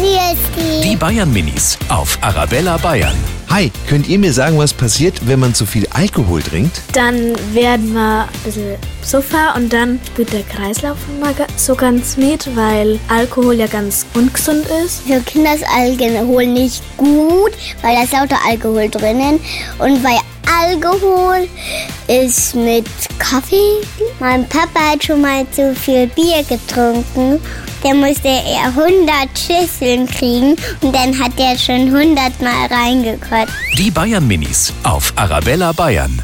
Grüß Die Bayern Minis auf Arabella Bayern. Hi, könnt ihr mir sagen, was passiert, wenn man zu viel Alkohol trinkt? Dann werden wir ein bisschen Sofa und dann wird der Kreislauf immer so ganz mit, weil Alkohol ja ganz ungesund ist. Für Kinder ist Alkohol nicht gut, weil da ist lauter Alkohol drinnen. Und weil Alkohol ist mit Kaffee. Mein Papa hat schon mal zu viel Bier getrunken. Der musste eher 100 Schüsseln kriegen und dann hat er schon 100 Mal reingekotzt. Die Bayern Minis auf Arabella Bayern.